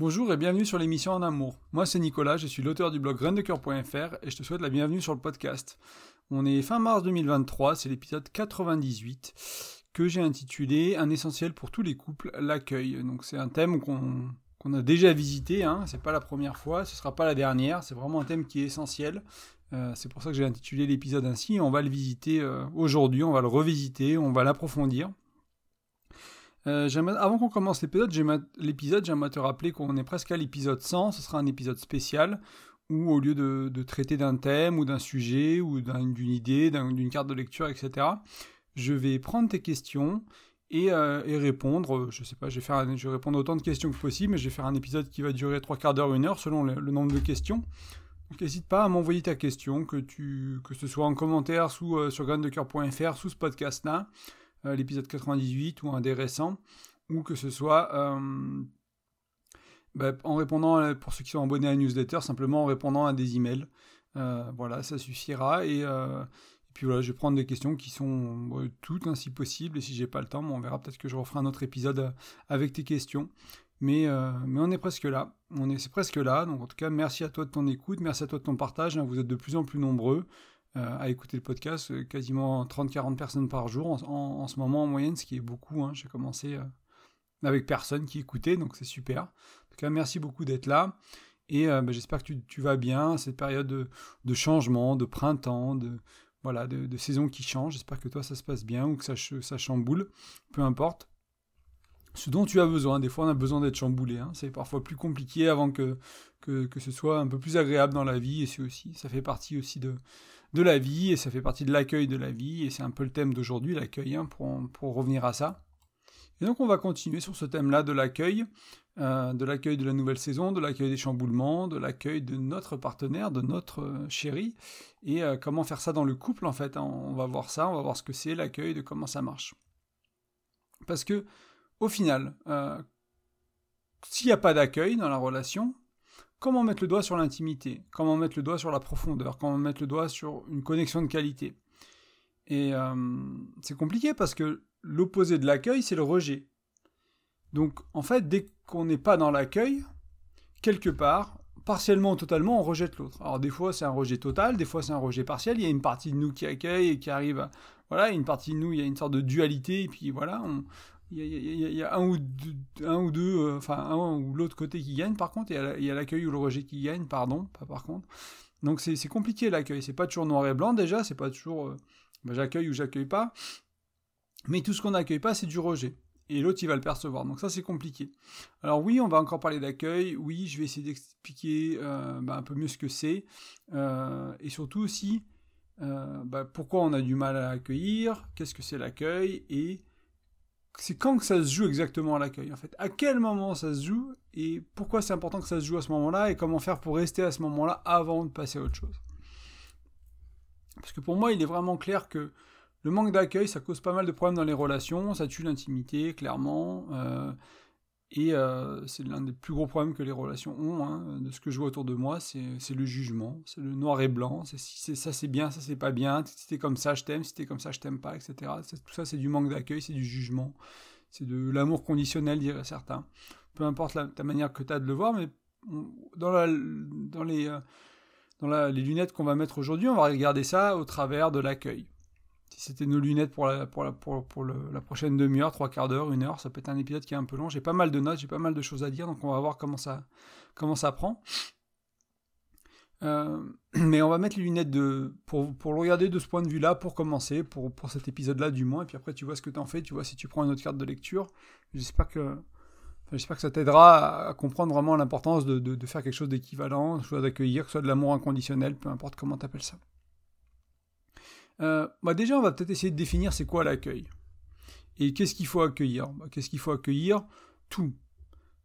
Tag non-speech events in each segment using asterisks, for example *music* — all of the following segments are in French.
Bonjour et bienvenue sur l'émission En Amour. Moi c'est Nicolas, je suis l'auteur du blog graindecoeur.fr et je te souhaite la bienvenue sur le podcast. On est fin mars 2023, c'est l'épisode 98 que j'ai intitulé Un essentiel pour tous les couples, l'accueil. Donc c'est un thème qu'on a déjà visité, hein, c'est pas la première fois, ce sera pas la dernière, c'est vraiment un thème qui est essentiel. Euh, c'est pour ça que j'ai intitulé l'épisode ainsi. On va le visiter euh, aujourd'hui, on va le revisiter, on va l'approfondir. Euh, avant qu'on commence l'épisode, j'aimerais te rappeler qu'on est presque à l'épisode 100. Ce sera un épisode spécial où, au lieu de, traiter d'un thème ou d'un sujet ou d'une idée, d'une carte de lecture, etc., je vais prendre tes questions et, euh, répondre. Je sais pas, je vais, faire vais répondre autant de questions que possible, mais je vais faire un épisode qui va durer trois quarts d'heure, une heure, selon le, nombre de questions. Donc n'hésite pas à m'envoyer ta question, que ce soit en commentaire sous, euh, sur graindecoeur.fr, sous ce podcast-là. Euh, l'épisode 98 ou un des récents, ou que ce soit euh, bah, en répondant, pour ceux qui sont abonnés à la newsletter, simplement en répondant à des emails. Euh, voilà, ça suffira. Et, puis voilà, je vais prendre des questions qui sont toutes ainsi possibles. Et si j'ai pas le temps, on verra peut-être que je referai un autre épisode avec tes questions. Mais, on est presque là. On est, c'est presque là. Donc en tout cas, merci à toi de ton écoute, merci à toi de ton partage. Hein. vous êtes de plus en plus nombreux. Euh, à écouter le podcast, euh, quasiment 30-40 personnes par jour en, ce moment en moyenne, ce qui est beaucoup. Hein. J'ai commencé euh, avec personne qui écoutait, donc c'est super. En tout cas, merci beaucoup d'être là. Et bah, j'espère que tu, vas bien, cette période de, changement, de printemps, de, voilà, de, saison qui change. J'espère que toi, ça se passe bien ou que ça, ça chamboule, peu importe ce dont tu as besoin. Des fois, on a besoin d'être chamboulé. Hein. C'est parfois plus compliqué avant que, que, que, ce soit un peu plus agréable dans la vie. Et c'est aussi, ça fait partie aussi de, de la vie, et ça fait partie de l'accueil de la vie, et c'est un peu le thème d'aujourd'hui, l'accueil, hein, pour, revenir à ça. Et donc on va continuer sur ce thème-là de l'accueil, euh, de l'accueil de la nouvelle saison, de l'accueil des chamboulements, de l'accueil de notre partenaire, de notre euh, chéri, et euh, comment faire ça dans le couple en fait. Hein. On va voir ça, on va voir ce que c'est l'accueil, de comment ça marche. Parce que au final, s'il n'y a pas d'accueil dans la relation, comment mettre le doigt sur l'intimité, comment mettre le doigt sur la profondeur, comment mettre le doigt sur une connexion de qualité. Et euh, c'est compliqué parce que l'opposé de l'accueil, c'est le rejet. Donc en fait, dès qu'on n'est pas dans l'accueil, quelque part, partiellement ou totalement, on rejette l'autre. Alors des fois c'est un rejet total, des fois c'est un rejet partiel, il y a une partie de nous qui accueille et qui arrive à... Voilà, une partie de nous, il y a une sorte de dualité, et puis voilà, on, il y, a, un ou deux, euh, enfin un ou l'autre côté qui gagne par contre, il y a l'accueil ou le rejet qui gagne, pardon, pas par contre. Donc c'est compliqué l'accueil, c'est pas toujours noir et blanc déjà, c'est pas toujours euh, bah, j'accueille ou j'accueille pas, mais tout ce qu'on n'accueille pas c'est du rejet. Et l'autre il va le percevoir, donc ça c'est compliqué. Alors oui, on va encore parler d'accueil, oui, je vais essayer d'expliquer euh, bah, un peu mieux ce que c'est, et surtout aussi bah, pourquoi on a du mal à accueillir, qu'est-ce que c'est l'accueil, et c'est quand que ça se joue exactement à l'accueil en fait? À quel moment ça se joue et pourquoi c'est important que ça se joue à ce moment-là et comment faire pour rester à ce moment-là avant de passer à autre chose? Parce que pour moi, il est vraiment clair que le manque d'accueil, ça cause pas mal de problèmes dans les relations, ça tue l'intimité, clairement. Euh, et euh, c'est l'un des plus gros problèmes que les relations ont, hein, de ce que je vois autour de moi, c'est le jugement, c'est le noir et blanc, c'est ça c'est bien, ça c'est pas bien, si t'es comme ça je t'aime, si t'es comme ça je t'aime pas, etc. Tout ça c'est du manque d'accueil, c'est du jugement, c'est de l'amour conditionnel, diraient certains. Peu importe ta manière que tu as de le voir, mais dans, euh, les lunettes qu'on va mettre aujourd'hui, on va regarder ça au travers de l'accueil c'était nos lunettes pour la, prochaine demi-heure, trois quarts d'heure, une heure, ça peut être un épisode qui est un peu long. J'ai pas mal de notes, j'ai pas mal de choses à dire, donc on va voir comment ça, comment ça prend. Euh, *clears throat* mais on va mettre les lunettes pour, le regarder de ce point de vue-là, pour commencer, pour, cet épisode-là du moins, et puis après tu vois ce que tu en fais, tu vois si tu prends une autre carte de lecture. J'espère que, ça t'aidera à, comprendre vraiment l'importance de, faire quelque chose d'équivalent, soit d'accueillir, soit de l'amour inconditionnel, peu importe comment tu appelles ça. Euh, bah déjà, on va peut-être essayer de définir c'est quoi l'accueil. Et qu'est-ce qu'il faut accueillir? Bah, Qu'est-ce qu'il faut accueillir? Tout.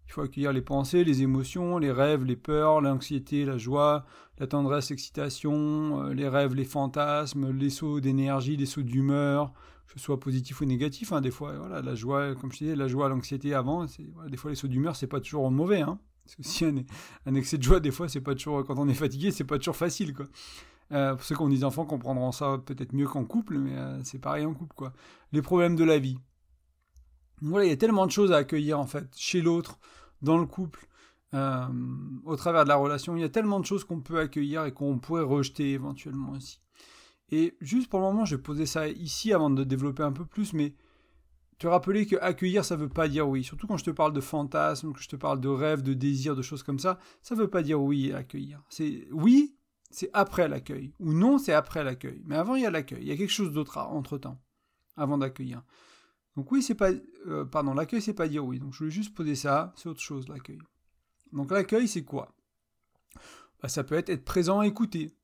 Il faut accueillir les pensées, les émotions, les rêves, les peurs, l'anxiété, la joie, la tendresse, l'excitation, euh, les rêves, les fantasmes, les sauts d'énergie, les sauts d'humeur, que ce soit positif ou négatif. Hein, des fois, voilà, la joie, comme je disais, la joie, l'anxiété avant, voilà, des fois les sauts d'humeur, c'est pas toujours mauvais. Hein. C'est aussi un, un, excès de joie, des fois, c'est pas toujours, quand on est fatigué, c'est pas toujours facile. Quoi. Euh, pour ceux qui ont des enfants comprendront ça peut-être mieux qu'en couple, mais euh, c'est pareil en couple, quoi. Les problèmes de la vie. Voilà, il y a tellement de choses à accueillir, en fait, chez l'autre, dans le couple. euh, au travers de la relation. Il y a tellement de choses qu'on peut accueillir et qu'on pourrait rejeter éventuellement aussi. Et juste pour le moment, je vais poser ça ici avant de développer un peu plus, mais te rappeler que accueillir, ça veut pas dire oui. Surtout quand je te parle de fantasmes, que je te parle de rêves, de désirs, de choses comme ça, ça veut pas dire oui accueillir. C'est oui, c'est après l'accueil. Ou non, c'est après l'accueil. Mais avant, il y a l'accueil. Il y a quelque chose d'autre entre temps, avant d'accueillir. Donc oui, c'est pas, euh, pardon, l'accueil, c'est pas dire oui. Donc je voulais juste poser ça, c'est autre chose l'accueil. Donc l'accueil, c'est quoi? Bah, Ça peut être être présent, écouter,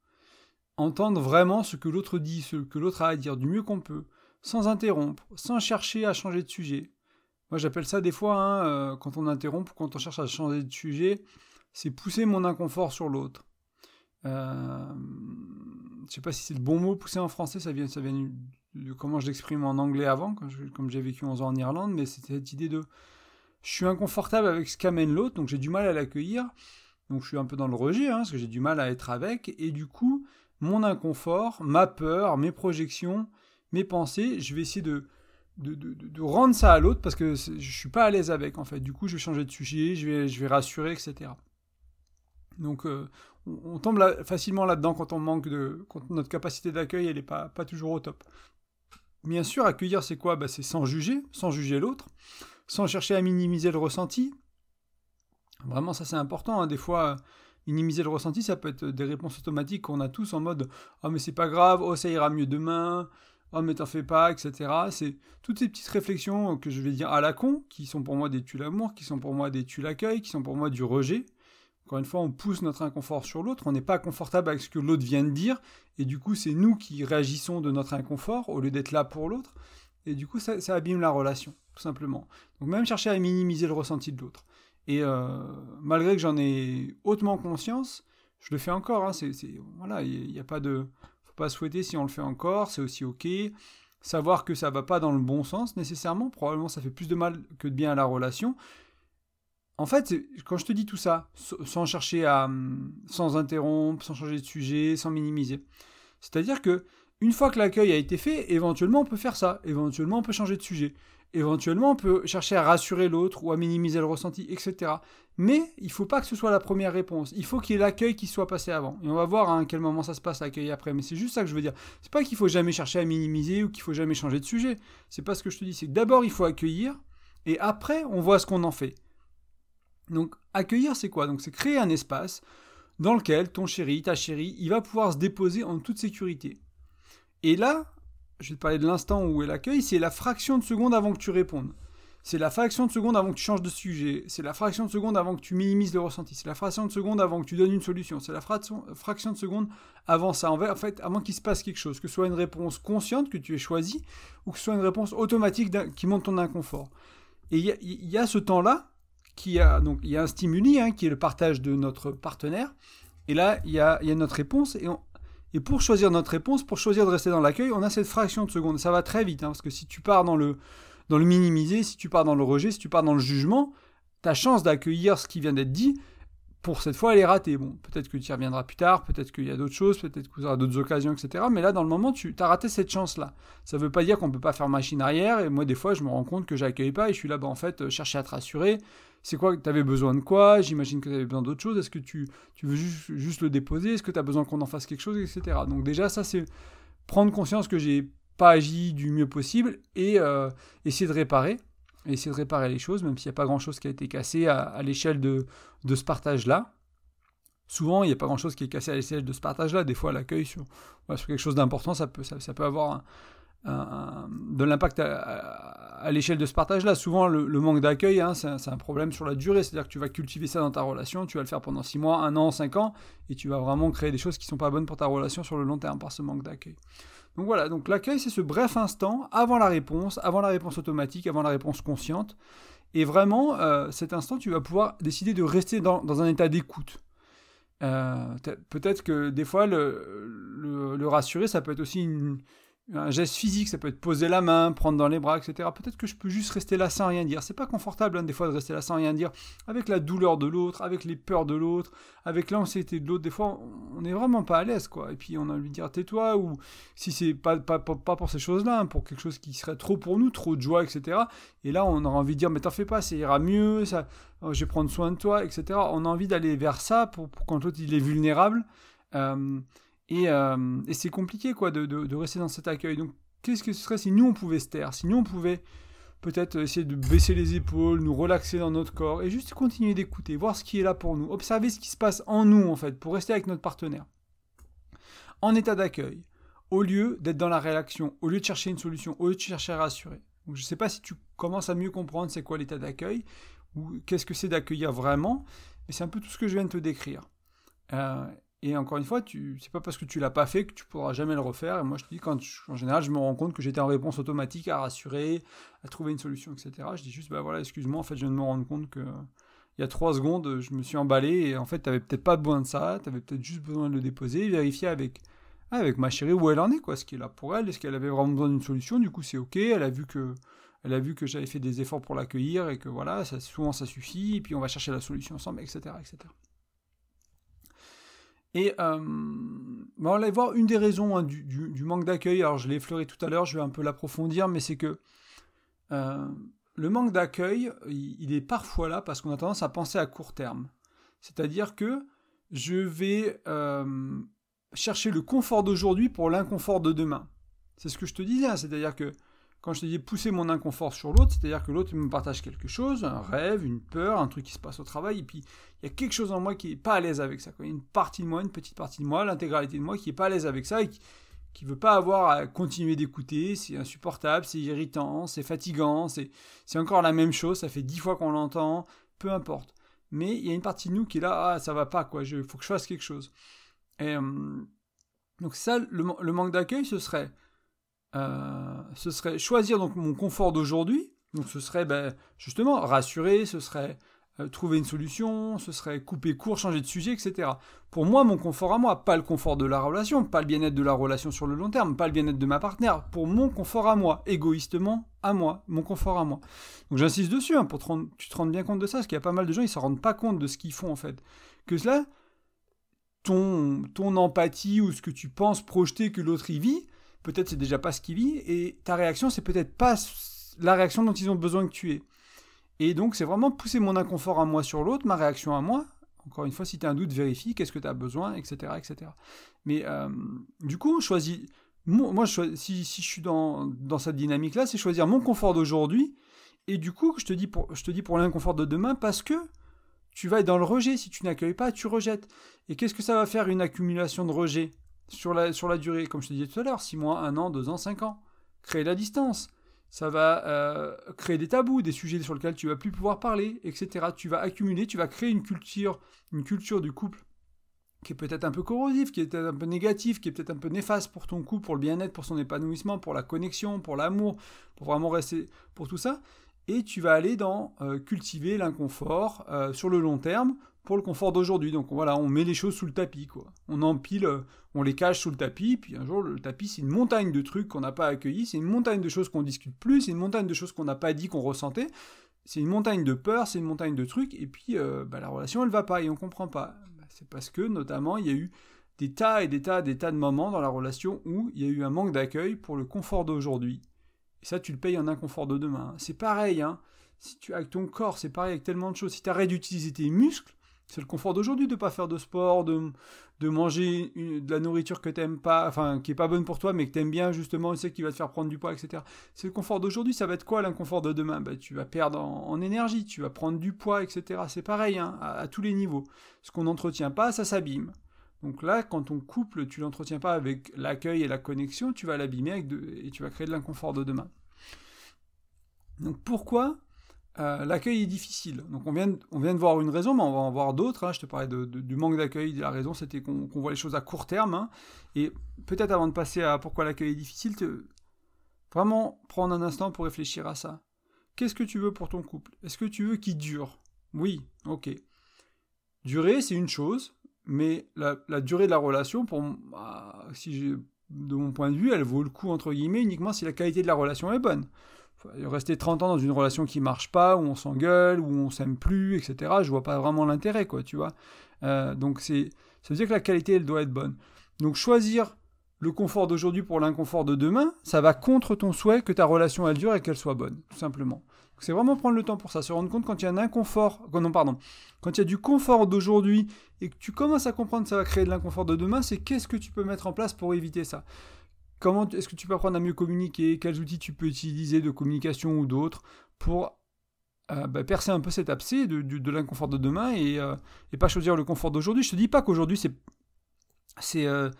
entendre vraiment ce que l'autre dit, ce que l'autre a à dire du mieux qu'on peut, sans interrompre, sans chercher à changer de sujet. Moi j'appelle ça des fois, hein, euh, quand on interrompt ou quand on cherche à changer de sujet, c'est pousser mon inconfort sur l'autre. Euh, je sais pas si c'est le bon mot, pousser en français, ça vient, ça vient de comment je l'exprime en anglais avant, comme j'ai vécu 11 ans en Irlande, mais c'est cette idée de je suis inconfortable avec ce qu'amène l'autre, donc j'ai du mal à l'accueillir. Donc je suis un peu dans le rejet, hein, parce que j'ai du mal à être avec. Et du coup, mon inconfort, ma peur, mes projections, mes pensées, je vais essayer de, rendre ça à l'autre parce que je suis pas à l'aise avec en fait. Du coup, je vais changer de sujet, je vais, je vais rassurer, etc. Donc euh, on, tombe facilement là-dedans quand on manque de, notre capacité d'accueil elle n'est pas, pas toujours au top. Bien sûr, accueillir c'est quoi? Bah, C'est sans juger, sans juger l'autre sans chercher à minimiser le ressenti. Vraiment, ça c'est important. Hein. Des fois, minimiser le ressenti, ça peut être des réponses automatiques qu'on a tous en mode Oh, mais c'est pas grave, oh, ça ira mieux demain, oh, mais t'en fais pas, etc. C'est toutes ces petites réflexions que je vais dire à la con, qui sont pour moi des tu l'amour, qui sont pour moi des tu l'accueil, qui sont pour moi du rejet. Encore une fois, on pousse notre inconfort sur l'autre, on n'est pas confortable avec ce que l'autre vient de dire, et du coup, c'est nous qui réagissons de notre inconfort au lieu d'être là pour l'autre. Et du coup, ça, abîme la relation, tout simplement. Donc même chercher à minimiser le ressenti de l'autre. Et euh, malgré que j'en ai hautement conscience, je le fais encore. Hein, c'est, voilà, il n'y a, pas de, faut pas souhaiter si on le fait encore, c'est aussi ok. Savoir que ça va pas dans le bon sens nécessairement, probablement ça fait plus de mal que de bien à la relation. En fait, quand je te dis tout ça, sans chercher à, sans interrompre, sans changer de sujet, sans minimiser, c'est-à-dire que une fois que l'accueil a été fait, éventuellement on peut faire ça, éventuellement on peut changer de sujet, éventuellement on peut chercher à rassurer l'autre ou à minimiser le ressenti, etc. Mais il ne faut pas que ce soit la première réponse, il faut qu'il y ait l'accueil qui soit passé avant. Et on va voir à quel moment ça se passe l'accueil après, mais c'est juste ça que je veux dire. C'est pas qu'il faut jamais chercher à minimiser ou qu'il faut jamais changer de sujet. C'est pas ce que je te dis, c'est que d'abord il faut accueillir et après on voit ce qu'on en fait. Donc accueillir c'est quoi? Donc c'est créer un espace dans lequel ton chéri, ta chérie, il va pouvoir se déposer en toute sécurité. Et là, je vais te parler de l'instant où est l'accueil, c'est la fraction de seconde avant que tu répondes. C'est la fraction de seconde avant que tu changes de sujet. C'est la fraction de seconde avant que tu minimises le ressenti. C'est la fraction de seconde avant que tu donnes une solution. C'est la fraction, de seconde avant ça. En fait, avant qu'il se passe quelque chose. Que ce soit une réponse consciente que tu aies choisie ou que ce soit une réponse automatique qui monte ton inconfort. Et il y, a ce temps-là il y a un stimuli hein, qui est le partage de notre partenaire. Et là, il y a, notre réponse et pour choisir notre réponse, pour choisir de rester dans l'accueil, on a cette fraction de seconde. Ça va très vite, hein, parce que si tu pars dans le minimiser, si tu pars dans le rejet, si tu pars dans le jugement, ta chance d'accueillir ce qui vient d'être dit, pour cette fois, elle est ratée. Bon, peut-être que tu y reviendras plus tard, peut-être qu'il y a d'autres choses, peut-être qu'il y aura d'autres occasions, etc. Mais là, dans le moment, tu as raté cette chance-là. Ça ne veut pas dire qu'on ne peut pas faire machine arrière. Et moi, des fois, je me rends compte que j'accueille pas et je suis là, bah, en fait, euh, chercher à te rassurer. C'est quoi Tu avais besoin de quoi? J'imagine que tu avais besoin d'autres choses. Est-ce que tu, tu veux juste, juste, le déposer? Est-ce que tu as besoin qu'on en fasse quelque chose, etc. Donc, déjà, ça, c'est prendre conscience que j'ai pas agi du mieux possible et euh, essayer de réparer essayer de réparer les choses, même s'il n'y a pas grand-chose qui a été cassé à, l'échelle de, ce partage-là. Souvent, il n'y a pas grand-chose qui est cassé à l'échelle de ce partage-là. Des fois, l'accueil sur, quelque chose d'important, ça peut, avoir de l'impact à, l'échelle de ce partage-là. Souvent, le, manque d'accueil, hein, c'est un, problème sur la durée. C'est-à-dire que tu vas cultiver ça dans ta relation, tu vas le faire pendant 6 mois, 1 an, 5 ans, et tu vas vraiment créer des choses qui ne sont pas bonnes pour ta relation sur le long terme par ce manque d'accueil. Donc voilà, donc l'accueil, c'est ce bref instant avant la réponse, avant la réponse automatique, avant la réponse consciente. Et vraiment, euh, cet instant, tu vas pouvoir décider de rester dans, un état d'écoute. Euh, peut-être que des fois, le, rassurer, ça peut être aussi un geste physique, ça peut être poser la main, prendre dans les bras, etc. Peut-être que je peux juste rester là sans rien dire. C'est pas confortable hein, des fois de rester là sans rien dire, avec la douleur de l'autre, avec les peurs de l'autre, avec l'anxiété de l'autre. Des fois, on n'est vraiment pas à l'aise, quoi. Et puis on a envie de dire tais-toi, ou si c'est pas, pas, pas, pour ces choses-là, hein, pour quelque chose qui serait trop pour nous, trop de joie, etc. Et là, on aura envie de dire mais t'en fais pas, ça ira mieux, ça, oh, je vais prendre soin de toi, etc. On a envie d'aller vers ça pour, quand l'autre il est vulnérable. Euh, euh, et, c'est compliqué quoi de, rester dans cet accueil. Donc qu'est-ce que ce serait si nous on pouvait se taire, si nous on pouvait peut-être essayer de baisser les épaules, nous relaxer dans notre corps et juste continuer d'écouter, voir ce qui est là pour nous, observer ce qui se passe en nous en fait pour rester avec notre partenaire. En état d'accueil, au lieu d'être dans la réaction, au lieu de chercher une solution, au lieu de chercher à rassurer. Je ne sais pas si tu commences à mieux comprendre c'est quoi l'état d'accueil ou qu'est-ce que c'est d'accueillir vraiment, mais c'est un peu tout ce que je viens de te décrire. Euh, et encore une fois, tu, c'est pas parce que tu l'as pas fait que tu pourras jamais le refaire. Et moi, je te dis, en général, je me rends compte que j'étais en réponse automatique à rassurer, à trouver une solution, etc. Je dis juste, bah voilà, excuse-moi, en fait, je viens de me rendre compte que il y a trois secondes, je me suis emballé et en fait, tu n'avais peut-être pas besoin de ça, tu avais peut-être juste besoin de le déposer, vérifier avec, avec ma chérie où elle en est, quoi, ce qui est là pour elle, est-ce qu'elle avait vraiment besoin d'une solution, du coup, c'est ok, elle a vu que elle a vu que j'avais fait des efforts pour l'accueillir et que voilà, souvent ça suffit, et puis on va chercher la solution ensemble, etc. etc. Et euh, on va voir une des raisons hein, du, manque d'accueil. Alors je l'ai effleuré tout à l'heure, je vais un peu l'approfondir, mais c'est que euh, le manque d'accueil, il, est parfois là parce qu'on a tendance à penser à court terme. C'est-à-dire que je vais euh, chercher le confort d'aujourd'hui pour l'inconfort de demain. C'est ce que je te disais, hein. c'est-à-dire que quand je te dis pousser mon inconfort sur l'autre, c'est-à-dire que l'autre me partage quelque chose, un rêve, une peur, un truc qui se passe au travail, et puis il y a quelque chose en moi qui n'est pas à l'aise avec ça. Il y a une partie de moi, une petite partie de moi, l'intégralité de moi qui n'est pas à l'aise avec ça et qui ne veut pas avoir à continuer d'écouter, c'est insupportable, c'est irritant, c'est fatigant, c'est encore la même chose, ça fait dix fois qu'on l'entend, peu importe. Mais il y a une partie de nous qui est là, ah ça va pas quoi, il faut que je fasse quelque chose. Et, euh, donc ça, le manque d'accueil, ce serait euh, ce serait choisir donc mon confort d'aujourd'hui. Donc ce serait ben, justement rassurer, ce serait euh, trouver une solution, ce serait couper court, changer de sujet, etc. Pour moi, mon confort à moi, pas le confort de la relation, pas le bien-être de la relation sur le long terme, pas le bien-être de ma partenaire, pour mon confort à moi, égoïstement à moi, mon confort à moi. Donc j'insiste dessus, hein, pour te rendre, tu te rends bien compte de ça, parce qu'il y a pas mal de gens, ils ne se rendent pas compte de ce qu'ils font en fait. Que cela, ton, ton empathie ou ce que tu penses projeter que l'autre y vit, peut-être c'est déjà pas ce qu'il vit, et ta réaction, c'est peut-être pas la réaction dont ils ont besoin que tu aies. Et donc, c'est vraiment pousser mon inconfort à moi sur l'autre, ma réaction à moi. Encore une fois, si tu as un doute, vérifie, qu'est-ce que tu as besoin, etc. etc. Mais euh, du coup, choisis. Moi, je, si, je suis dans, cette dynamique-là, c'est choisir mon confort d'aujourd'hui. Et du coup, je te dis pour, pour l'inconfort de demain parce que tu vas être dans le rejet. Si tu n'accueilles pas, tu rejettes. Et qu'est-ce que ça va faire une accumulation de rejet sur la, sur la durée, comme je te disais tout à l'heure, 6 mois, 1 an, 2 ans, 5 ans. Créer la distance. Ça va euh, créer des tabous, des sujets sur lesquels tu vas plus pouvoir parler, etc. Tu vas accumuler, tu vas créer une culture, une culture du couple qui est peut-être un peu corrosive, qui est peut-être un peu négative, qui est peut-être un peu néfaste pour ton couple, pour le bien-être, pour son épanouissement, pour la connexion, pour l'amour, pour vraiment rester, pour tout ça. Et tu vas aller dans euh, cultiver l'inconfort euh, sur le long terme pour le confort d'aujourd'hui. Donc voilà, on met les choses sous le tapis, quoi. On empile, euh, on les cache sous le tapis, puis un jour le tapis c'est une montagne de trucs qu'on n'a pas accueillis, c'est une montagne de choses qu'on discute plus, c'est une montagne de choses qu'on n'a pas dit, qu'on ressentait, c'est une montagne de peur, c'est une montagne de trucs, et puis euh, bah, la relation elle va pas et on comprend pas. Bah, c'est parce que notamment il y a eu des tas et des tas, des tas de moments dans la relation où il y a eu un manque d'accueil pour le confort d'aujourd'hui. Et ça, tu le payes en inconfort de demain. C'est pareil, hein. Si tu avec ton corps, c'est pareil avec tellement de choses. Si tu arrêtes d'utiliser tes muscles, c'est le confort d'aujourd'hui de ne pas faire de sport, de, de manger de la nourriture que t'aimes pas, enfin qui est pas bonne pour toi, mais que tu aimes bien justement, tu sais qui va te faire prendre du poids, etc. C'est le confort d'aujourd'hui. Ça va être quoi l'inconfort de demain? Bah, Tu vas perdre en, énergie, tu vas prendre du poids, etc. C'est pareil hein, à, tous les niveaux. Ce qu'on n'entretient pas, ça s'abîme. Donc là, quand ton couple, tu l'entretiens pas avec l'accueil et la connexion, tu vas l'abîmer et tu vas créer de l'inconfort de demain. Donc pourquoi euh, l'accueil est difficile. Donc on vient, de, on vient de voir une raison, mais on va en voir d'autres. Hein. Je te parlais du manque d'accueil. La raison, c'était qu'on voit les choses à court terme. Hein. Et peut-être avant de passer à pourquoi l'accueil est difficile, vraiment prendre un instant pour réfléchir à ça. Qu'est-ce que tu veux pour ton couple? Est-ce que tu veux qu'il dure? Oui, ok. Durer, c'est une chose, mais la, durée de la relation, pour, bah, de mon point de vue, elle vaut le coup, entre guillemets, uniquement si la qualité de la relation est bonne. Rester 30 ans dans une relation qui marche pas, où on s'engueule, où on s'aime plus, etc., je vois pas vraiment l'intérêt, quoi, tu vois. Euh, donc c'est, ça veut dire que la qualité, elle doit être bonne. Donc choisir le confort d'aujourd'hui pour l'inconfort de demain, ça va contre ton souhait que ta relation elle dure et qu'elle soit bonne, tout simplement. C'est vraiment prendre le temps pour ça, se rendre compte quand a un inconfort, non pardon, quand il y a du confort d'aujourd'hui et que tu commences à comprendre que ça va créer de l'inconfort de demain, c'est qu'est-ce que tu peux mettre en place pour éviter ça. Comment est-ce que tu peux apprendre à mieux communiquer? Quels outils tu peux utiliser de communication ou d'autres pour euh, bah, percer un peu cet abcès de, l'inconfort de demain euh, et, pas choisir le confort d'aujourd'hui? Je te dis pas qu'aujourd'hui c'est c'est euh,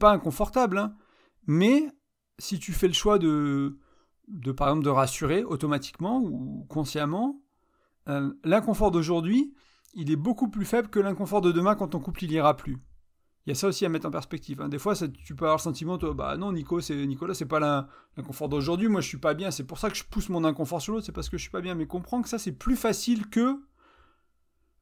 pas inconfortable, hein. mais si tu fais le choix de, de par exemple de rassurer automatiquement ou consciemment, l'inconfort d'aujourd'hui, il est beaucoup plus faible que l'inconfort de demain quand ton couple il ira plus. Il y a ça aussi à mettre en perspective. Hein. Des fois, tu peux avoir le sentiment, bah non, Nico, c'est Nicolas, c'est pas l'inconfort d'aujourd'hui. Moi, je suis pas bien. C'est pour ça que je pousse mon inconfort sur l'autre. C'est parce que je suis pas bien. Mais comprends que ça, c'est plus facile que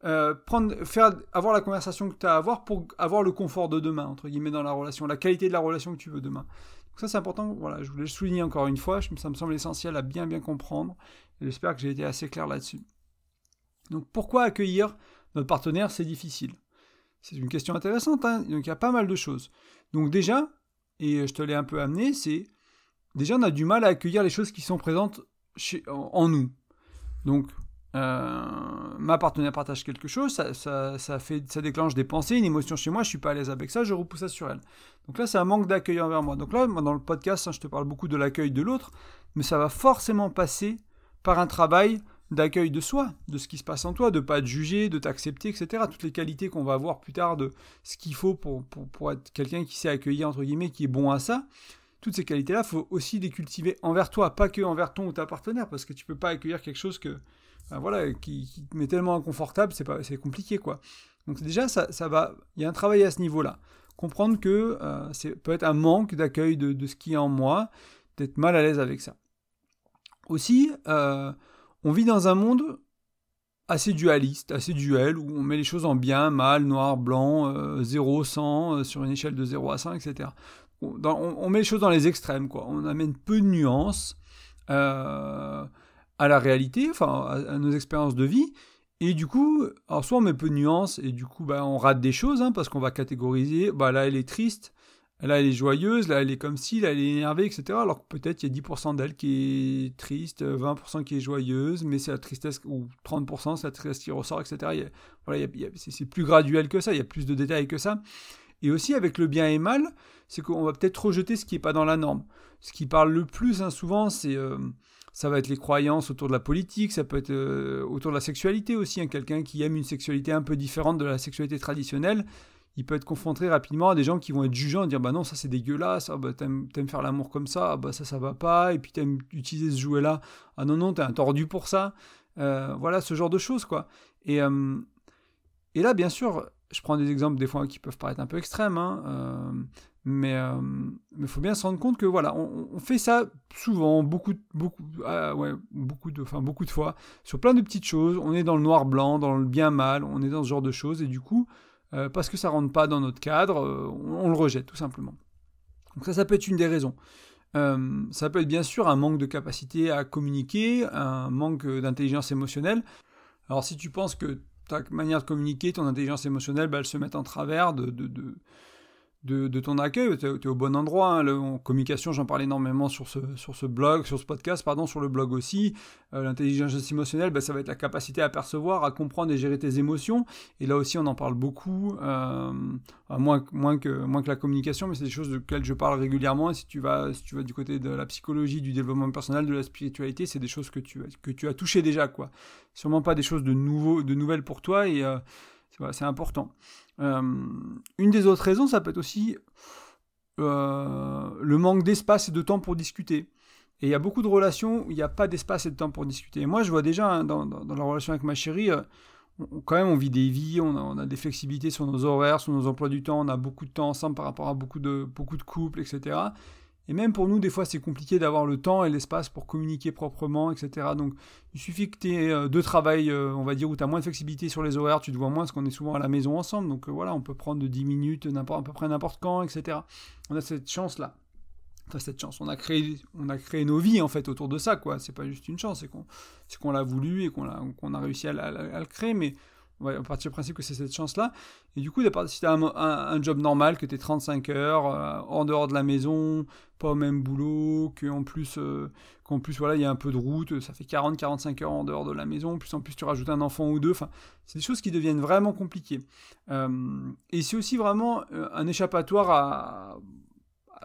euh, prendre, faire, avoir la conversation que tu as à avoir pour avoir le confort de demain, entre guillemets, dans la relation, la qualité de la relation que tu veux demain. Donc ça, c'est important. Voilà, je voulais le souligner encore une fois. Ça me semble essentiel à bien, bien comprendre. J'espère que j'ai été assez clair là-dessus. Donc, pourquoi accueillir notre partenaire, c'est difficile C'est une question intéressante. Hein Donc, il y a pas mal de choses. Donc, déjà, et je te l'ai un peu amené, c'est déjà, on a du mal à accueillir les choses qui sont présentes en nous. Donc, euh, ma partenaire partage quelque chose, ça, fait, ça déclenche des pensées, une émotion chez moi, je suis pas à l'aise avec ça, je repousse ça sur elle. Donc là, c'est un manque d'accueil envers moi. Donc là, dans le podcast, hein, je te parle beaucoup de l'accueil de l'autre, mais ça va forcément passer par un travail d'accueil de soi, de ce qui se passe en toi, de pas te juger, de t'accepter, etc. Toutes les qualités qu'on va voir plus tard de ce qu'il faut pour, pour, être quelqu'un qui sait accueillir, entre guillemets, qui est bon à ça. Toutes ces qualités-là, faut aussi les cultiver envers toi, pas que envers ton ou ta partenaire, parce que tu peux pas accueillir quelque chose que, ben voilà, qui, te met tellement inconfortable, c'est pas, c'est compliqué quoi. Donc déjà, ça, ça va, il y a un travail à ce niveau-là. Comprendre que euh, c'est peut être un manque d'accueil de, ce qui est en moi, d'être mal à l'aise avec ça. Aussi, euh, on vit dans un monde assez dualiste, assez duel, où on met les choses en bien, mal, noir, blanc, 0, euh, 100, sur une échelle de 0 à 100, etc. On, on, met les choses dans les extrêmes, quoi. On amène peu de nuances. Euh, à la réalité, enfin à, nos expériences de vie. Et du coup, alors soit on met peu de nuances et du coup bah, on rate des choses hein, parce qu'on va catégoriser, bah, là elle est triste, là elle est joyeuse, là elle est comme si, là elle est énervée, etc. Alors que peut-être il y a 10% d'elle qui est triste, 20% qui est joyeuse, mais c'est la tristesse, ou 30% c'est la tristesse qui ressort, etc. voilà, c'est plus graduel que ça, il y a plus de détails que ça. Et aussi avec le bien et mal, c'est qu'on va peut-être rejeter ce qui n'est pas dans la norme. Ce qui parle le plus hein, souvent, c'est... Euh, ça va être les croyances autour de la politique, ça peut être euh, autour de la sexualité aussi. Hein. Quelqu'un qui aime une sexualité un peu différente de la sexualité traditionnelle, il peut être confronté rapidement à des gens qui vont être jugeants, dire bah non ça c'est dégueulasse, ah, bah, t'aimes, faire l'amour comme ça, ah, bah ça ça va pas, et puis t'aimes utiliser ce jouet là, ah non non t'es un tordu pour ça, euh, voilà ce genre de choses quoi. Et, euh, et là bien sûr, je prends des exemples des fois qui peuvent paraître un peu extrêmes, hein, mais il euh, faut bien se rendre compte que voilà, on, fait ça souvent, beaucoup, beaucoup, ah, ouais, beaucoup de, enfin beaucoup de fois, sur plein de petites choses. On est dans le noir-blanc, dans le bien-mal, on est dans ce genre de choses, et du coup, euh, parce que ça rentre pas dans notre cadre, euh, on, le rejette tout simplement. Donc ça, ça peut être une des raisons. ça peut être bien sûr un manque de capacité à communiquer, un manque d'intelligence émotionnelle. Alors si tu penses que ta manière de communiquer, ton intelligence émotionnelle, bah, elle se met en travers de, de, de de, ton accueil, tu es, au bon endroit. Hein. en communication, j'en parle énormément sur ce, sur ce blog, sur ce podcast, pardon, sur le blog aussi. Euh, l'intelligence émotionnelle, ben, ça va être la capacité à percevoir, à comprendre et gérer tes émotions. Et là aussi, on en parle beaucoup, euh, moins, moins, que, moins que la communication, mais c'est des choses de lesquelles je parle régulièrement. Si tu, vas, si tu vas du côté de la psychologie, du développement personnel, de la spiritualité, c'est des choses que tu, que tu as touchées déjà. quoi. Sûrement pas des choses de, nouveau, de nouvelles pour toi. Et euh, c'est important. Euh, une des autres raisons, ça peut être aussi euh, le manque d'espace et de temps pour discuter. Et il y a beaucoup de relations où il n'y a pas d'espace et de temps pour discuter. Moi, je vois déjà hein, dans, la relation avec ma chérie, euh, quand même, on vit des vies, on a, des flexibilités sur nos horaires, sur nos emplois du temps, on a beaucoup de temps ensemble par rapport à beaucoup de, beaucoup de couples, etc. Et même pour nous, des fois, c'est compliqué d'avoir le temps et l'espace pour communiquer proprement, etc. Donc, il suffit que tu aies euh, deux travails, euh, on va dire, où tu as moins de flexibilité sur les horaires, tu te vois moins, parce qu'on est souvent à la maison ensemble. Donc, voilà, on peut prendre de 10 minutes, à peu près n'importe quand, etc. On a cette chance-là. Enfin, cette chance. On a créé, on a créé nos vies, en fait, autour de ça, quoi. C'est pas juste une chance, c'est qu'on, l'a voulu et qu'on a, qu'on a réussi à, à le créer, mais on va partir du principe que c'est cette chance-là. Et du coup, si tu as un, job normal, que tu es 35 heures, euh, en dehors de la maison, pas au même boulot, qu'en plus, euh, qu'en plus voilà, il y a un peu de route, ça fait 40-45 heures en dehors de la maison, plus en plus tu rajoutes un enfant ou deux, c'est des choses qui deviennent vraiment compliquées. Euh, et c'est aussi vraiment un échappatoire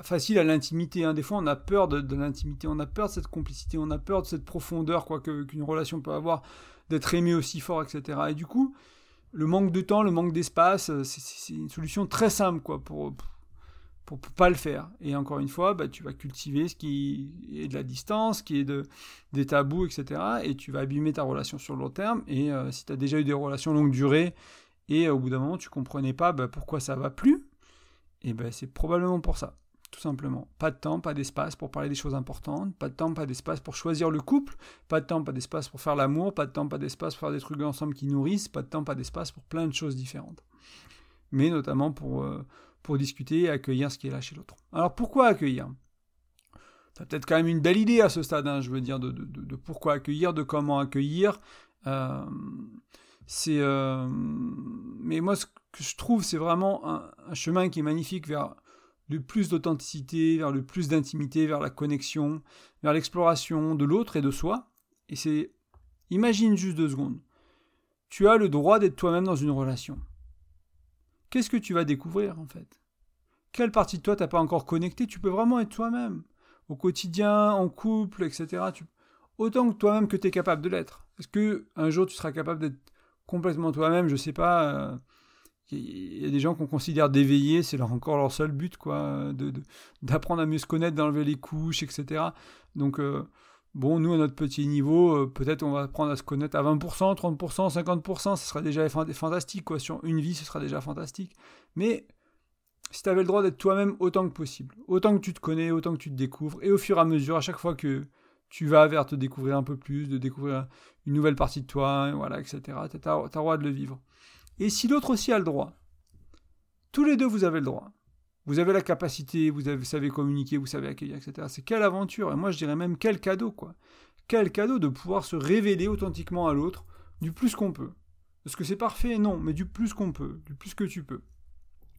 facile à l'intimité. Hein. Des fois, on a peur de, de l'intimité, on a peur de cette complicité, on a peur de cette profondeur quoi qu'une relation peut avoir d'être aimé aussi fort, etc. Et du coup, le manque de temps, le manque d'espace, euh, c'est une solution très simple quoi, pour, pour, pas le faire. Et encore une fois, bah, tu vas cultiver ce qui est de la distance, ce qui est de, des tabous, etc. Et tu vas abîmer ta relation sur le long terme. Et euh, si tu as déjà eu des relations longue durée, et au bout d'un moment, tu comprenais pas bah, pourquoi ça va plus, et ben c'est probablement pour ça tout simplement. Pas de temps, pas d'espace pour parler des choses importantes, pas de temps, pas d'espace pour choisir le couple, pas de temps, pas d'espace pour faire l'amour, pas de temps, pas d'espace pour faire des trucs ensemble qui nourrissent, pas de temps, pas d'espace pour plein de choses différentes. Mais notamment pour, euh, pour discuter et accueillir ce qui est là chez l'autre. Alors pourquoi accueillir? Tu as peut-être quand même une belle idée à ce stade, hein, je veux dire, de, de, pourquoi accueillir, de comment accueillir. Euh, c'est, euh, mais moi, ce que je trouve, c'est vraiment un chemin qui est magnifique vers le plus d'authenticité, vers le plus d'intimité, vers la connexion, vers l'exploration de l'autre et de soi. Et c'est, imagine juste deux secondes. Tu as le droit d'être toi-même dans une relation. Qu'est-ce que tu vas découvrir en fait? Quelle partie de toi t'as pas encore connecté Tu peux vraiment être toi-même. Au quotidien, en couple, etc. Autant que toi-même que tu es capable de l'être. Est-ce que un jour tu seras capable d'être complètement toi-même? Je sais pas. Euh, il y a des gens qu'on considère d'éveiller, c'est encore leur seul but, quoi, d'apprendre à mieux se connaître, d'enlever les couches, etc. Donc, euh, bon, nous, à notre petit niveau, euh, peut-être on va apprendre à se connaître à 20%, 30%, 50%, ce sera déjà fantastique, quoi. Sur une vie, ce sera déjà fantastique. Mais si tu avais le droit d'être toi-même autant que possible, autant que tu te connais, autant que tu te découvres, et au fur et à mesure, à chaque fois que tu vas vers te découvrir un peu plus, de découvrir une nouvelle partie de toi, voilà, etc., tu as, le droit de le vivre. Et si l'autre aussi a le droit, tous les deux vous avez le droit. Vous avez la capacité, vous, savez communiquer, vous savez accueillir, etc. C'est quelle aventure Et moi je dirais même quel cadeau, quoi. Quel cadeau de pouvoir se révéler authentiquement à l'autre du plus qu'on peut. Est-ce que c'est parfait Non, mais du plus qu'on peut, du plus que tu peux.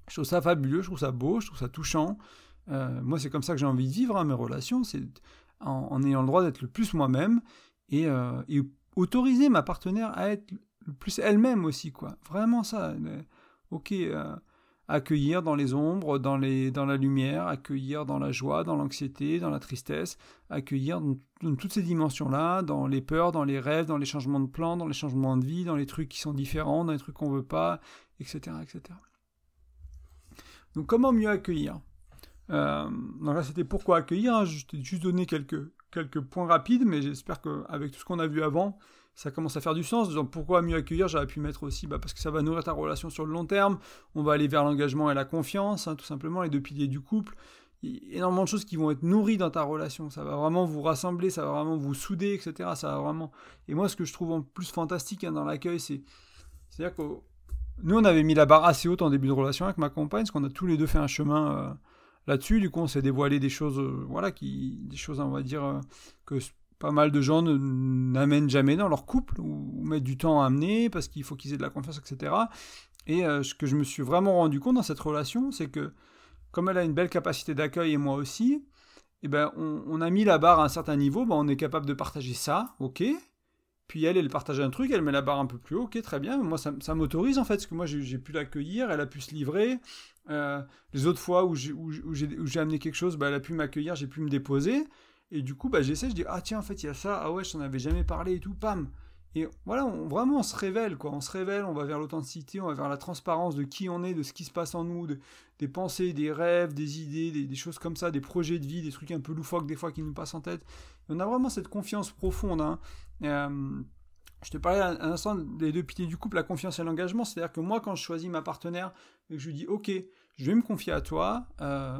Je trouve ça fabuleux, je trouve ça beau, je trouve ça touchant. Euh, moi, c'est comme ça que j'ai envie de vivre hein, mes relations, c'est en, ayant le droit d'être le plus moi-même et, euh, et, autoriser ma partenaire à être plus elle-même aussi, quoi. Vraiment ça. Ok, euh, accueillir dans les ombres, dans, les, dans la lumière, accueillir dans la joie, dans l'anxiété, dans la tristesse, accueillir dans, toutes ces dimensions-là, dans les peurs, dans les rêves, dans les changements de plan, dans les changements de vie, dans les trucs qui sont différents, dans les trucs qu'on veut pas, etc., etc. Donc comment mieux accueillir? Euh, donc là c'était pourquoi accueillir, hein. je t'ai juste donné quelques, quelques points rapides, mais j'espère qu'avec tout ce qu'on a vu avant, ça commence à faire du sens. Donc pourquoi mieux accueillir J'aurais pu mettre aussi bah, parce que ça va nourrir ta relation sur le long terme. On va aller vers l'engagement et la confiance, hein, tout simplement, les deux piliers du couple. Il y a énormément de choses qui vont être nourries dans ta relation. Ça va vraiment vous rassembler, ça va vraiment vous souder, etc. Ça va vraiment. Et moi, ce que je trouve en plus fantastique hein, dans l'accueil, c'est, c'est-à-dire que nous, on avait mis la barre assez haute en début de relation avec ma compagne, parce qu'on a tous les deux fait un chemin. Euh, là-dessus. Du coup, on s'est dévoilé des choses, euh, voilà, qui, des choses, on va dire, euh, que pas mal de gens n'amènent jamais dans leur couple ou, mettent du temps à amener parce qu'il faut qu'ils aient de la confiance, etc. Et euh, ce que je me suis vraiment rendu compte dans cette relation, c'est que comme elle a une belle capacité d'accueil et moi aussi, eh ben, on, a mis la barre à un certain niveau, ben, on est capable de partager ça, ok. Puis elle, elle partage un truc, elle met la barre un peu plus haut, ok, très bien. Moi, ça, m'autorise en fait, parce que moi, j'ai pu l'accueillir, elle a pu se livrer. Euh, les autres fois où j'ai amené quelque chose, ben, elle a pu m'accueillir, j'ai pu me déposer. Et du coup, bah, j'essaie, je dis, ah tiens, en fait, il y a ça, ah ouais, je t'en avais jamais parlé et tout, pam. Et voilà, on, vraiment, on se révèle, quoi. On se révèle, on va vers l'authenticité, on va vers la transparence de qui on est, de ce qui se passe en nous, des pensées, des rêves, des idées, des, choses comme ça, des projets de vie, des trucs un peu loufoques des fois qui nous passent en tête. on a vraiment cette confiance profonde. Hein. Euh, je te parlais un, instant des deux piliers du couple, la confiance et l'engagement. C'est-à-dire que moi, quand je choisis ma partenaire je lui dis, ok, je vais me confier à toi, euh,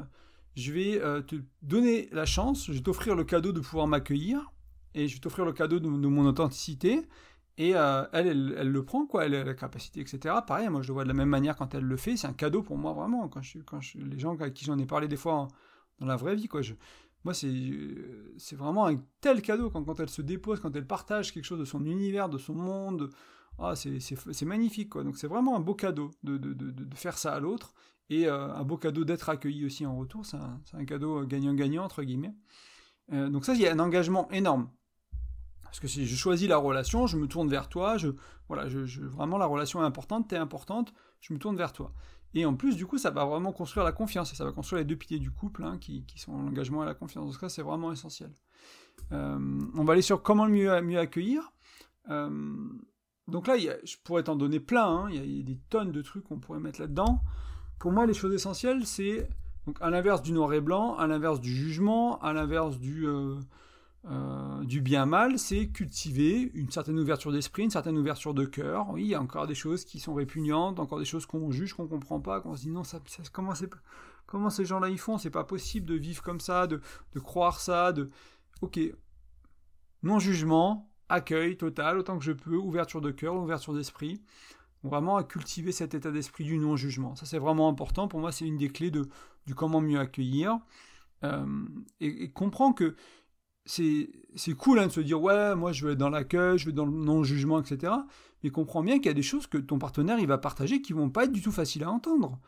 je vais euh, te donner la chance, je vais t'offrir le cadeau de pouvoir m'accueillir, et je vais t'offrir le cadeau de, mon authenticité, et euh, elle, elle, le prend, quoi, elle a la capacité, etc. Pareil, moi je le vois de la même manière quand elle le fait, c'est un cadeau pour moi vraiment, quand, je, les gens avec qui j'en ai parlé des fois dans la vraie vie, quoi, moi c'est vraiment un tel cadeau quand, quand elle se dépose, quand elle partage quelque chose de son univers, de son monde, ah, c'est magnifique, quoi. Donc c'est vraiment un beau cadeau de, de, de, de faire ça à l'autre, et euh, un beau cadeau d'être accueilli aussi en retour, c'est un, cadeau euh, gagnant-gagnant, entre guillemets. Euh, donc ça, il y a un engagement énorme. Parce que si je choisis la relation, je me tourne vers toi, voilà, vraiment la relation est importante, t'es importante, je me tourne vers toi. Et en plus, du coup, ça va vraiment construire la confiance, et ça va construire les deux piliers du couple, hein, qui, sont l'engagement et la confiance. Donc ça, c'est vraiment essentiel. on va aller sur comment mieux, mieux accueillir. Donc là, je pourrais t'en donner plein, hein. il, y a, des tonnes de trucs qu'on pourrait mettre là-dedans. Pour moi, les choses essentielles, c'est donc à l'inverse du noir et blanc, à l'inverse du jugement, à l'inverse du, euh, euh, du bien-mal, c'est cultiver une certaine ouverture d'esprit, une certaine ouverture de cœur. Oui, il y a encore des choses qui sont répugnantes, encore des choses qu'on juge, qu'on comprend pas, qu'on se dit non, ça, comment, comment ces gens-là y font? C'est pas possible de vivre comme ça, de, de croire ça, de... Ok, non-jugement, accueil total, autant que je peux, ouverture de cœur, ouverture d'esprit. Vraiment à cultiver cet état d'esprit du non-jugement. Ça, c'est vraiment important. Pour moi, c'est une des clés de, du comment mieux accueillir. Euh, et, comprends que c'est, cool hein, de se dire ouais, moi je vais dans l'accueil, je vais dans le non-jugement, etc. Mais comprends bien qu'il y a des choses que ton partenaire il va partager qui vont pas être du tout faciles à entendre.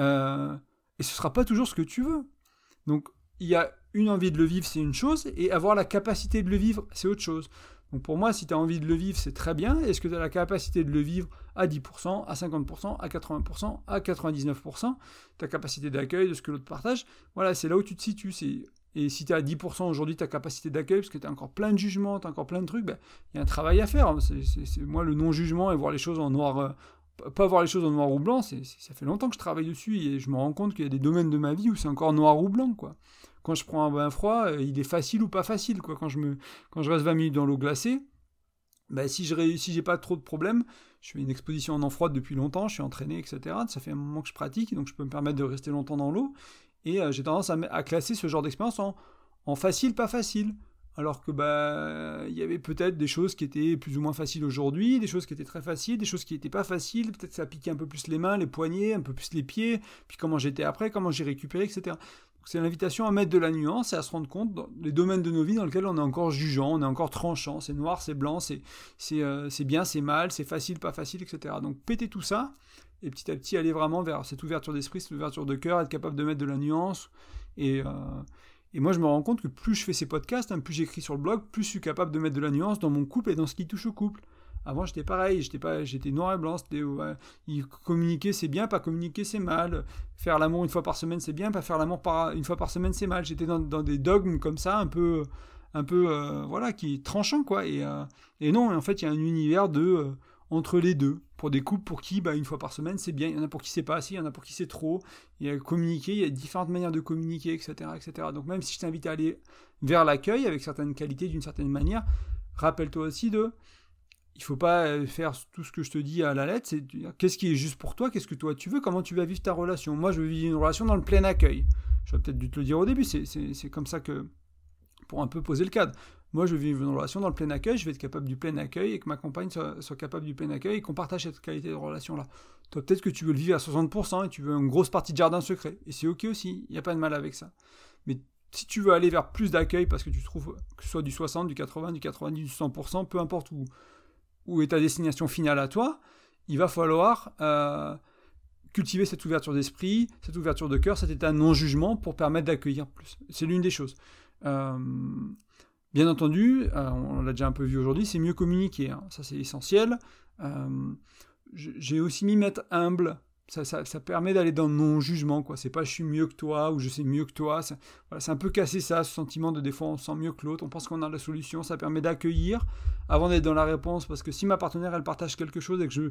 Euh, et ce sera pas toujours ce que tu veux. Donc il y a une envie de le vivre, c'est une chose, et avoir la capacité de le vivre, c'est autre chose. Donc pour moi, si tu as envie de le vivre, c'est très bien. Est-ce que tu as la capacité de le vivre à 10%, à 50%, à 80%, à 99% Ta capacité d'accueil de ce que l'autre partage, voilà, c'est là où tu te situes. Et si tu as à 10% aujourd'hui ta capacité d'accueil, parce que tu as encore plein de jugements, tu as encore plein de trucs, ben, il y a un travail à faire. C'est moi le non-jugement et voir les choses en noir, euh, pas voir les choses en noir ou blanc, ça fait longtemps que je travaille dessus et je me rends compte qu'il y a des domaines de ma vie où c'est encore noir ou blanc, quoi quand je prends un bain froid, euh, il est facile ou pas facile. Quoi. Quand, je reste 20 minutes dans l'eau glacée, bah, si je j'ai pas trop de problèmes, je fais une exposition en eau froide depuis longtemps, je suis entraîné, etc. Ça fait un moment que je pratique, donc je peux me permettre de rester longtemps dans l'eau. Et euh, j'ai tendance à, classer ce genre d'expérience en, en, facile, pas facile. Alors que bah il y avait peut-être des choses qui étaient plus ou moins faciles aujourd'hui, des choses qui étaient très faciles, des choses qui n'étaient pas faciles, peut-être ça piquait un peu plus les mains, les poignets, un peu plus les pieds, puis comment j'étais après, comment j'ai récupéré, etc. C'est l'invitation à mettre de la nuance et à se rendre compte dans les domaines de nos vies dans lesquels on est encore jugeant, on est encore tranchant, c'est noir, c'est blanc, c'est euh, bien, c'est mal, c'est facile, pas facile, etc. Donc péter tout ça et petit à petit aller vraiment vers cette ouverture d'esprit, cette ouverture de cœur, être capable de mettre de la nuance. Et, euh, moi je me rends compte que plus je fais ces podcasts, hein, plus j'écris sur le blog, plus je suis capable de mettre de la nuance dans mon couple et dans ce qui touche au couple. Avant, j'étais pareil, j'étais pas, j'étais noir et blanc. Communiquer, c'est bien, pas communiquer, c'est mal. Faire l'amour une fois par semaine, c'est bien, pas faire l'amour une fois par semaine, c'est mal. J'étais dans, des dogmes comme ça, un peu, un peu, euh, voilà, qui tranchant quoi. Et, euh, et non, en fait, il y a un univers de euh, entre les deux. Pour des couples pour qui, bah, une fois par semaine, c'est bien. Il y en a pour qui c'est pas assez, il y en a pour qui c'est trop. Il y a communiquer, il y a différentes manières de communiquer, etc., etc. Donc même si je t'invite à aller vers l'accueil avec certaines qualités d'une certaine manière, rappelle-toi aussi de il faut pas euh, faire tout ce que je te dis à la lettre, c'est qu'est-ce qui est juste pour toi, qu'est-ce que toi tu veux, comment tu vas vivre ta relation. Moi, je veux vivre une relation dans le plein accueil. J'aurais peut-être dû te le dire au début, c'est comme ça que, pour un peu poser le cadre. Moi, je veux vivre une relation dans le plein accueil, je vais être capable du plein accueil et que ma compagne soit, capable du plein accueil et qu'on partage cette qualité de relation-là. Toi, peut-être que tu veux le vivre à 60% et tu veux une grosse partie de jardin secret. Et c'est ok aussi, il n'y a pas de mal avec ça. Mais si tu veux aller vers plus d'accueil parce que tu trouves que ce soit du 60, du 80, du 90, du 100%, peu importe où, où est ta destination finale à toi, il va falloir euh, cultiver cette ouverture d'esprit, cette ouverture de cœur, cet état non-jugement pour permettre d'accueillir plus. C'est l'une des choses. Euh, bien entendu, euh, on l'a déjà un peu vu aujourd'hui, c'est mieux communiquer. Hein. Ça, c'est essentiel. J'ai aussi mis mettre humble ça, permet d'aller dans le non-jugement, quoi. C'est pas je suis mieux que toi ou je sais mieux que toi. C'est un peu casser ça, ce sentiment de des fois on sent mieux que l'autre, on pense qu'on a la solution. Ça permet d'accueillir avant d'être dans la réponse. Parce que si ma partenaire elle partage quelque chose et que je,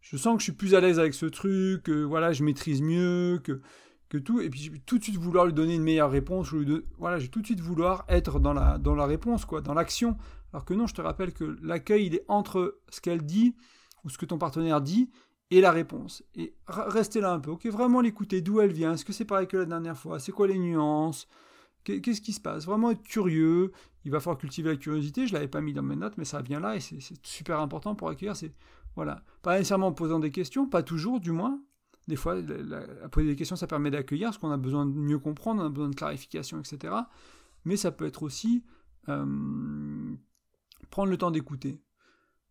je sens que je suis plus à l'aise avec ce truc, que voilà, je maîtrise mieux, que, que tout, et puis je vais tout de suite vouloir lui donner une meilleure réponse, ou voilà, je vais tout de suite vouloir être dans la, dans la réponse, quoi, dans l'action. Alors que non, je te rappelle que l'accueil il est entre ce qu'elle dit ou ce que ton partenaire dit et la réponse. Et restez là un peu, ok? Vraiment l'écouter, d'où elle vient, est-ce que c'est pareil que la dernière fois, c'est quoi les nuances, qu'est-ce qui se passe? Vraiment être curieux, il va falloir cultiver la curiosité, je ne l'avais pas mis dans mes notes, mais ça vient là, et c'est super important pour accueillir, c'est, voilà, pas nécessairement en posant des questions, pas toujours du moins, des fois, poser des questions, ça permet d'accueillir, parce qu'on a besoin de mieux comprendre, on a besoin de clarification, etc. Mais ça peut être aussi euh, prendre le temps d'écouter.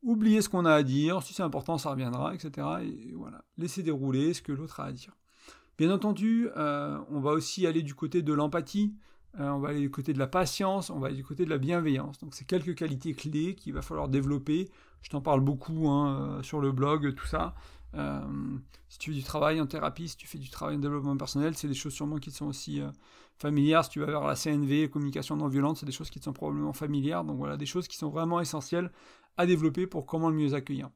Oublier ce qu'on a à dire, si c'est important, ça reviendra, etc. Et voilà, laisser dérouler ce que l'autre a à dire. Bien entendu, euh, on va aussi aller du côté de l'empathie, euh, on va aller du côté de la patience, on va aller du côté de la bienveillance. Donc c'est quelques qualités clés qu'il va falloir développer. Je t'en parle beaucoup hein, sur le blog, tout ça. Euh, si tu fais du travail en thérapie, si tu fais du travail en développement personnel, c'est des choses sûrement qui te sont aussi euh, familières. Si tu vas vers la CNV, communication non violente, c'est des choses qui te sont probablement familières. Donc voilà, des choses qui sont vraiment essentielles à développer pour comment le mieux accueillir.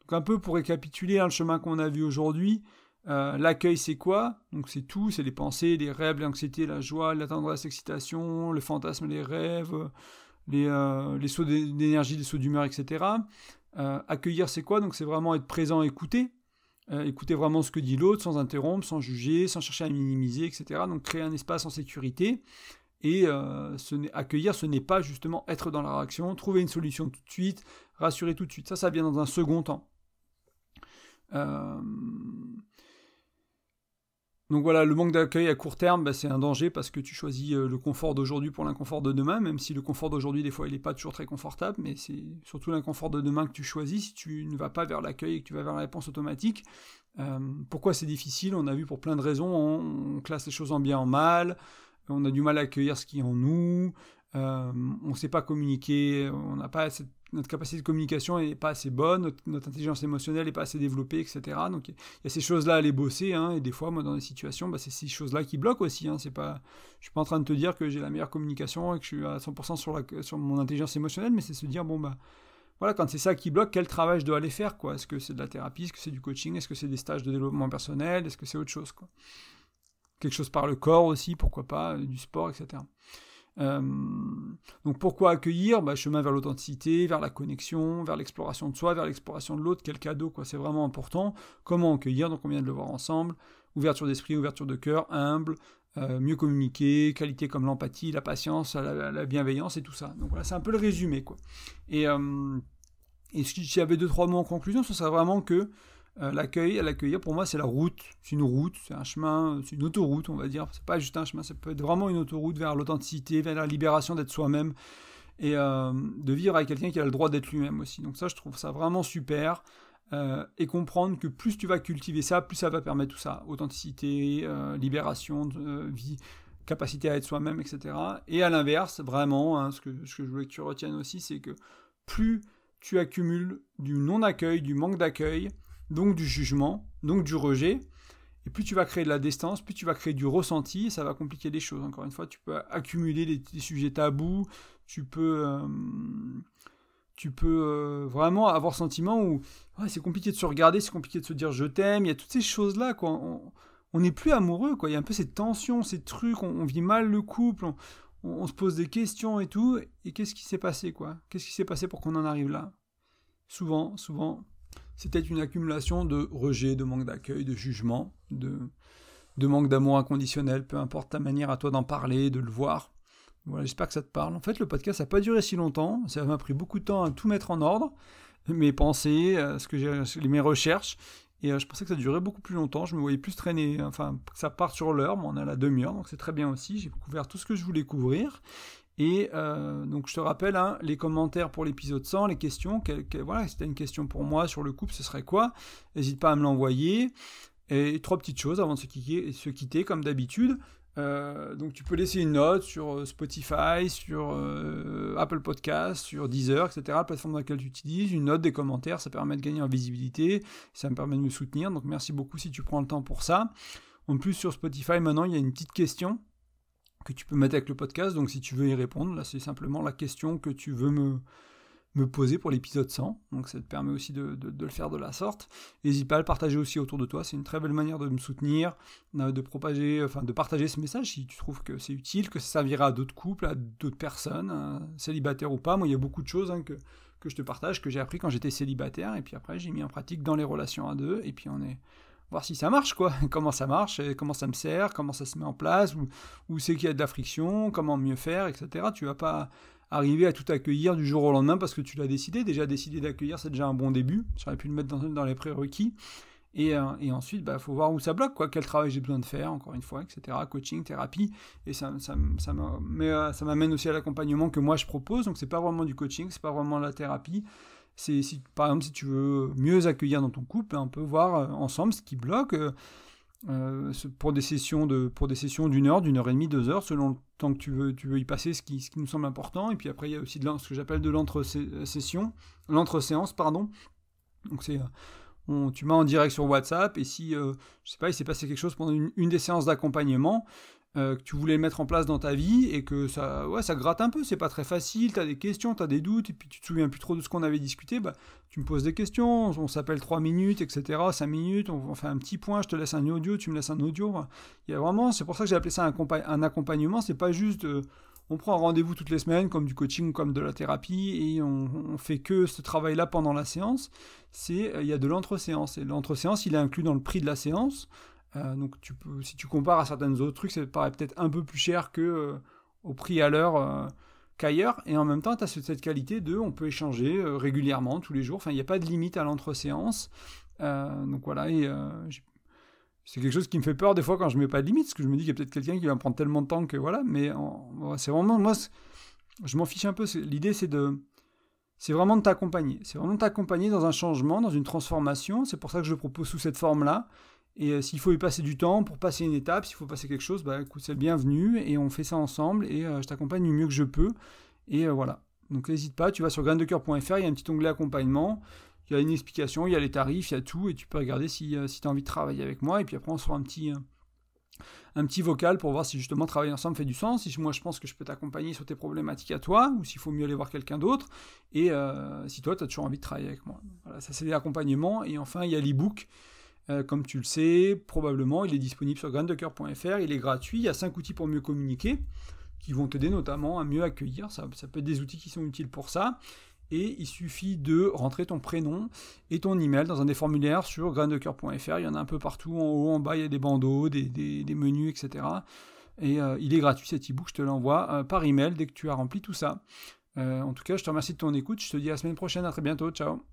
Donc un peu pour récapituler hein, le chemin qu'on a vu aujourd'hui. Euh, l'accueil, c'est quoi? Donc c'est tout, c'est les pensées, les rêves, l'anxiété, la joie, la tendresse, l'excitation, le fantasme, les rêves, les, les sauts d'énergie, les sauts d'humeur, etc. Euh, accueillir, c'est quoi? Donc c'est vraiment être présent, écouter. Euh, écouter vraiment ce que dit l'autre sans interrompre, sans juger, sans chercher à minimiser, etc. Donc créer un espace en sécurité. Et euh, accueillir, ce n'est pas justement être dans la réaction, trouver une solution tout de suite, rassurer tout de suite. Ça, ça vient dans un second temps. Donc voilà, le manque d'accueil à court terme, bah, c'est un danger parce que tu choisis euh, le confort d'aujourd'hui pour l'inconfort de demain, même si le confort d'aujourd'hui, des fois, il n'est pas toujours très confortable, mais c'est surtout l'inconfort de demain que tu choisis si tu ne vas pas vers l'accueil et que tu vas vers la réponse automatique. Euh, pourquoi c'est difficile? On a vu pour plein de raisons, on, classe les choses en bien, en mal, on a du mal à accueillir ce qui est en nous, euh, on ne sait pas communiquer, on n'a pas cette notre capacité de communication n'est pas assez bonne, notre, intelligence émotionnelle n'est pas assez développée, etc. Donc il y a ces choses-là à aller bosser, hein, et des fois, moi, dans des situations, bah, c'est ces choses-là qui bloquent aussi. Hein, c'est pas, je suis pas en train de te dire que j'ai la meilleure communication et que je suis à 100% sur, mon intelligence émotionnelle, mais c'est se dire, bon, bah, voilà, quand c'est ça qui bloque, quel travail je dois aller faire, quoi? Est-ce que c'est de la thérapie, est-ce que c'est du coaching, est-ce que c'est des stages de développement personnel, est-ce que c'est autre chose, quoi? Quelque chose par le corps aussi, pourquoi pas, du sport, etc. Euh, donc pourquoi accueillir? Bah, Chemin vers l'authenticité, vers la connexion, vers l'exploration de soi, vers l'exploration de l'autre, quel cadeau, quoi, c'est vraiment important. Comment accueillir? Donc on vient de le voir ensemble. Ouverture d'esprit, ouverture de cœur, humble, euh, mieux communiquer, qualité comme l'empathie, la patience, la, bienveillance et tout ça. Donc voilà, c'est un peu le résumé. Quoi. Et, euh, et s'il y avait deux, trois mots en conclusion, ce serait vraiment que euh, l'accueil, l'accueillir, pour moi, c'est la route. C'est une route, c'est un chemin, c'est une autoroute, on va dire. C'est pas juste un chemin, ça peut être vraiment une autoroute vers l'authenticité, vers la libération d'être soi-même et euh, de vivre avec quelqu'un qui a le droit d'être lui-même aussi. Donc ça, je trouve ça vraiment super. Euh, et comprendre que plus tu vas cultiver ça, plus ça va permettre tout ça. Authenticité, libération, vie, capacité à être soi-même, etc. Et à l'inverse, vraiment, hein, ce que je voulais que tu retiennes aussi, c'est que plus tu accumules du non-accueil, du manque d'accueil, donc du jugement, donc du rejet. Et plus tu vas créer de la distance, plus tu vas créer du ressenti, ça va compliquer les choses. Encore une fois, tu peux accumuler des, sujets tabous, tu peux, euh, tu peux euh, vraiment avoir sentiment où c'est compliqué de se regarder, c'est compliqué de se dire je t'aime, il y a toutes ces choses-là, quoi. On n'est plus amoureux, quoi. Il y a un peu cette tension, ces trucs, on, vit mal le couple, on, on, se pose des questions et tout. Et qu'est-ce qui s'est passé, quoi? Qu'est-ce qui s'est passé pour qu'on en arrive là? Souvent, souvent, c'était une accumulation de rejet, de manque d'accueil, de jugement, de, de manque d'amour inconditionnel, peu importe ta manière à toi d'en parler, de le voir. Voilà, j'espère que ça te parle. En fait, le podcast n'a pas duré si longtemps, ça m'a pris beaucoup de temps à tout mettre en ordre, mes pensées, euh, ce que j'ai, mes recherches, et euh, je pensais que ça durait beaucoup plus longtemps, je me voyais plus traîner, enfin, ça parte sur l'heure, mais on a la demi-heure, donc c'est très bien aussi, j'ai couvert tout ce que je voulais couvrir, et euh, donc je te rappelle, hein, les commentaires pour l'épisode 100, les questions, voilà, si tu as une question pour moi sur le couple, ce serait quoi? N'hésite pas à me l'envoyer. Et trois petites choses avant de se quitter, comme d'habitude. Euh, donc tu peux laisser une note sur euh, Spotify, sur Apple Podcasts, sur Deezer, etc., la plateforme dans laquelle tu utilises, une note, des commentaires, ça permet de gagner en visibilité, ça me permet de me soutenir, donc merci beaucoup si tu prends le temps pour ça. En plus sur Spotify maintenant il y a une petite question que tu peux mettre avec le podcast. Donc si tu veux y répondre, là c'est simplement la question que tu veux me, me poser pour l'épisode 100. Donc ça te permet aussi de, le faire de la sorte. N'hésite pas à le partager aussi autour de toi. C'est une très belle manière de me soutenir, euh, de propager, enfin de partager ce message si tu trouves que c'est utile, que ça servira à d'autres couples, à d'autres personnes, euh, célibataires ou pas. Moi il y a beaucoup de choses hein, que, que je te partage, que j'ai appris quand j'étais célibataire, et puis après j'ai mis en pratique dans les relations à deux, et puis on est voir si ça marche, quoi. *laughs* comment ça marche, comment ça me sert, comment ça se met en place, où, où c'est qu'il y a de la friction, comment mieux faire, etc. Tu vas pas arriver à tout accueillir du jour au lendemain parce que tu l'as décidé. Déjà décider d'accueillir, c'est déjà un bon début. J'aurais pu le mettre dans, les prérequis. Et, euh, ensuite, il bah, faut voir où ça bloque, quoi, quel travail j'ai besoin de faire, encore une fois, etc. Coaching, thérapie. Et ça, ça, ça m'amène aussi à l'accompagnement que moi je propose. Donc, c'est pas vraiment du coaching, c'est pas vraiment la thérapie. Par exemple, si tu veux mieux accueillir dans ton couple, on peut voir euh, ensemble ce qui bloque. Euh, pour des sessions de pour des sessions d'une heure, d'une heure et demie, deux heures, selon le temps que tu veux tu veux y passer, ce qui, ce qui nous semble important. Et puis après, il y a aussi de ce que j'appelle de l'entre-session, l'entre-séance, pardon. Donc c'est tu mets en direct sur WhatsApp et si, euh, je sais pas, il s'est passé quelque chose pendant une, des séances d'accompagnement, euh, que tu voulais mettre en place dans ta vie et que ça, ouais, ça gratte un peu, c'est pas très facile, tu as des questions, tu as des doutes et puis tu te souviens plus trop de ce qu'on avait discuté, bah, tu me poses des questions, on s'appelle 3 minutes, etc., 5 minutes, on, fait un petit point, je te laisse un audio, tu me laisses un audio. Il y a vraiment, c'est pour ça que j'ai appelé ça un, un accompagnement, c'est pas juste on prend un rendez-vous toutes les semaines, comme du coaching, comme de la thérapie, et on, on fait que ce travail-là pendant la séance. C'est il y a de l'entre-séance, et l'entre-séance, il est inclus dans le prix de la séance. Euh, donc tu peux, si tu compares à certains autres trucs, ça paraît peut-être un peu plus cher que euh, au prix à l'heure euh, qu'ailleurs, et en même temps, tu as cette qualité de, on peut échanger régulièrement, tous les jours. Enfin, il n'y a pas de limite à l'entre-séance. donc voilà, et c'est quelque chose qui me fait peur des fois quand je mets pas de limite, parce que je me dis qu'il y a peut-être quelqu'un qui va me prendre tellement de temps que voilà, mais c'est vraiment, moi, je m'en fiche un peu. L'idée, c'est de. C'est vraiment de t'accompagner. C'est vraiment de t'accompagner dans un changement, dans une transformation. C'est pour ça que je propose sous cette forme-là. Et euh, s'il faut y passer du temps pour passer une étape, s'il faut passer quelque chose, bah écoute, c'est bienvenu et on fait ça ensemble et euh, je t'accompagne du mieux que je peux. Et euh, voilà. Donc n'hésite pas, tu vas sur graindecoeur.fr, il y a un petit onglet accompagnement il y a une explication, il y a les tarifs, il y a tout, et tu peux regarder si, si tu as envie de travailler avec moi, et puis après on se fera un petit, un petit vocal pour voir si justement travailler ensemble fait du sens, si moi je pense que je peux t'accompagner sur tes problématiques à toi, ou s'il faut mieux aller voir quelqu'un d'autre, et si toi tu as toujours envie de travailler avec moi. Voilà, ça c'est l'accompagnement, et enfin il y a l'e-book. Comme tu le sais, probablement, il est disponible sur graindecoeur.fr, il est gratuit, il y a 5 outils pour mieux communiquer, qui vont t'aider notamment à mieux accueillir, ça, peut être des outils qui sont utiles pour ça, et il suffit de rentrer ton prénom et ton email dans un des formulaires sur graindecoeur.fr. Il y en a un peu partout, en haut, en bas, il y a des bandeaux, des, menus, etc. Et euh, il est gratuit cet e-book, je te l'envoie euh, par email dès que tu as rempli tout ça. Euh, en tout cas, je te remercie de ton écoute, je te dis à la semaine prochaine, à très bientôt, ciao